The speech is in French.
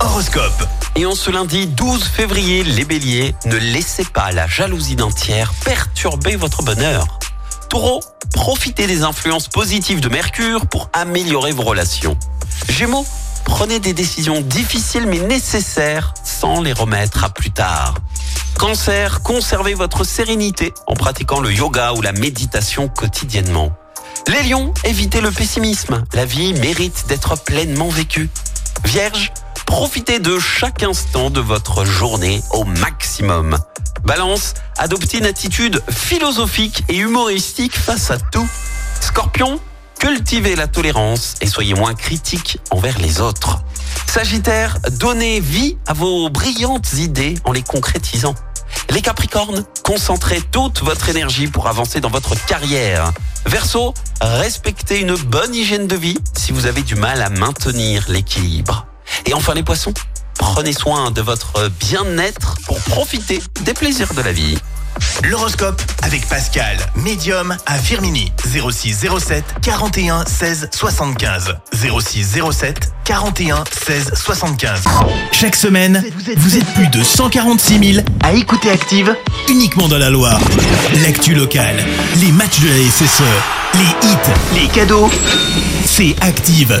Horoscope. Et en ce lundi 12 février, les béliers, ne laissez pas la jalousie d'un tiers perturber votre bonheur. Taureau, profitez des influences positives de Mercure pour améliorer vos relations. Gémeaux, prenez des décisions difficiles mais nécessaires sans les remettre à plus tard. Cancer, conservez votre sérénité en pratiquant le yoga ou la méditation quotidiennement. Les lions, évitez le pessimisme. La vie mérite d'être pleinement vécue. Vierge, profitez de chaque instant de votre journée au maximum. Balance, adoptez une attitude philosophique et humoristique face à tout. Scorpion, cultivez la tolérance et soyez moins critique envers les autres. Sagittaire, donnez vie à vos brillantes idées en les concrétisant. Les Capricornes, concentrez toute votre énergie pour avancer dans votre carrière. Verseau, respectez une bonne hygiène de vie si vous avez du mal à maintenir l'équilibre. Et enfin les Poissons, prenez soin de votre bien-être pour profiter des plaisirs de la vie. L'horoscope avec Pascal, médium à Firmini. 06 07 41 16 75. 06 07 41 16 75. Chaque semaine, vous êtes plus de 146 000 à écouter Active uniquement dans la Loire. L'actu locale, les matchs de la SSE, les hits, les cadeaux, c'est Active.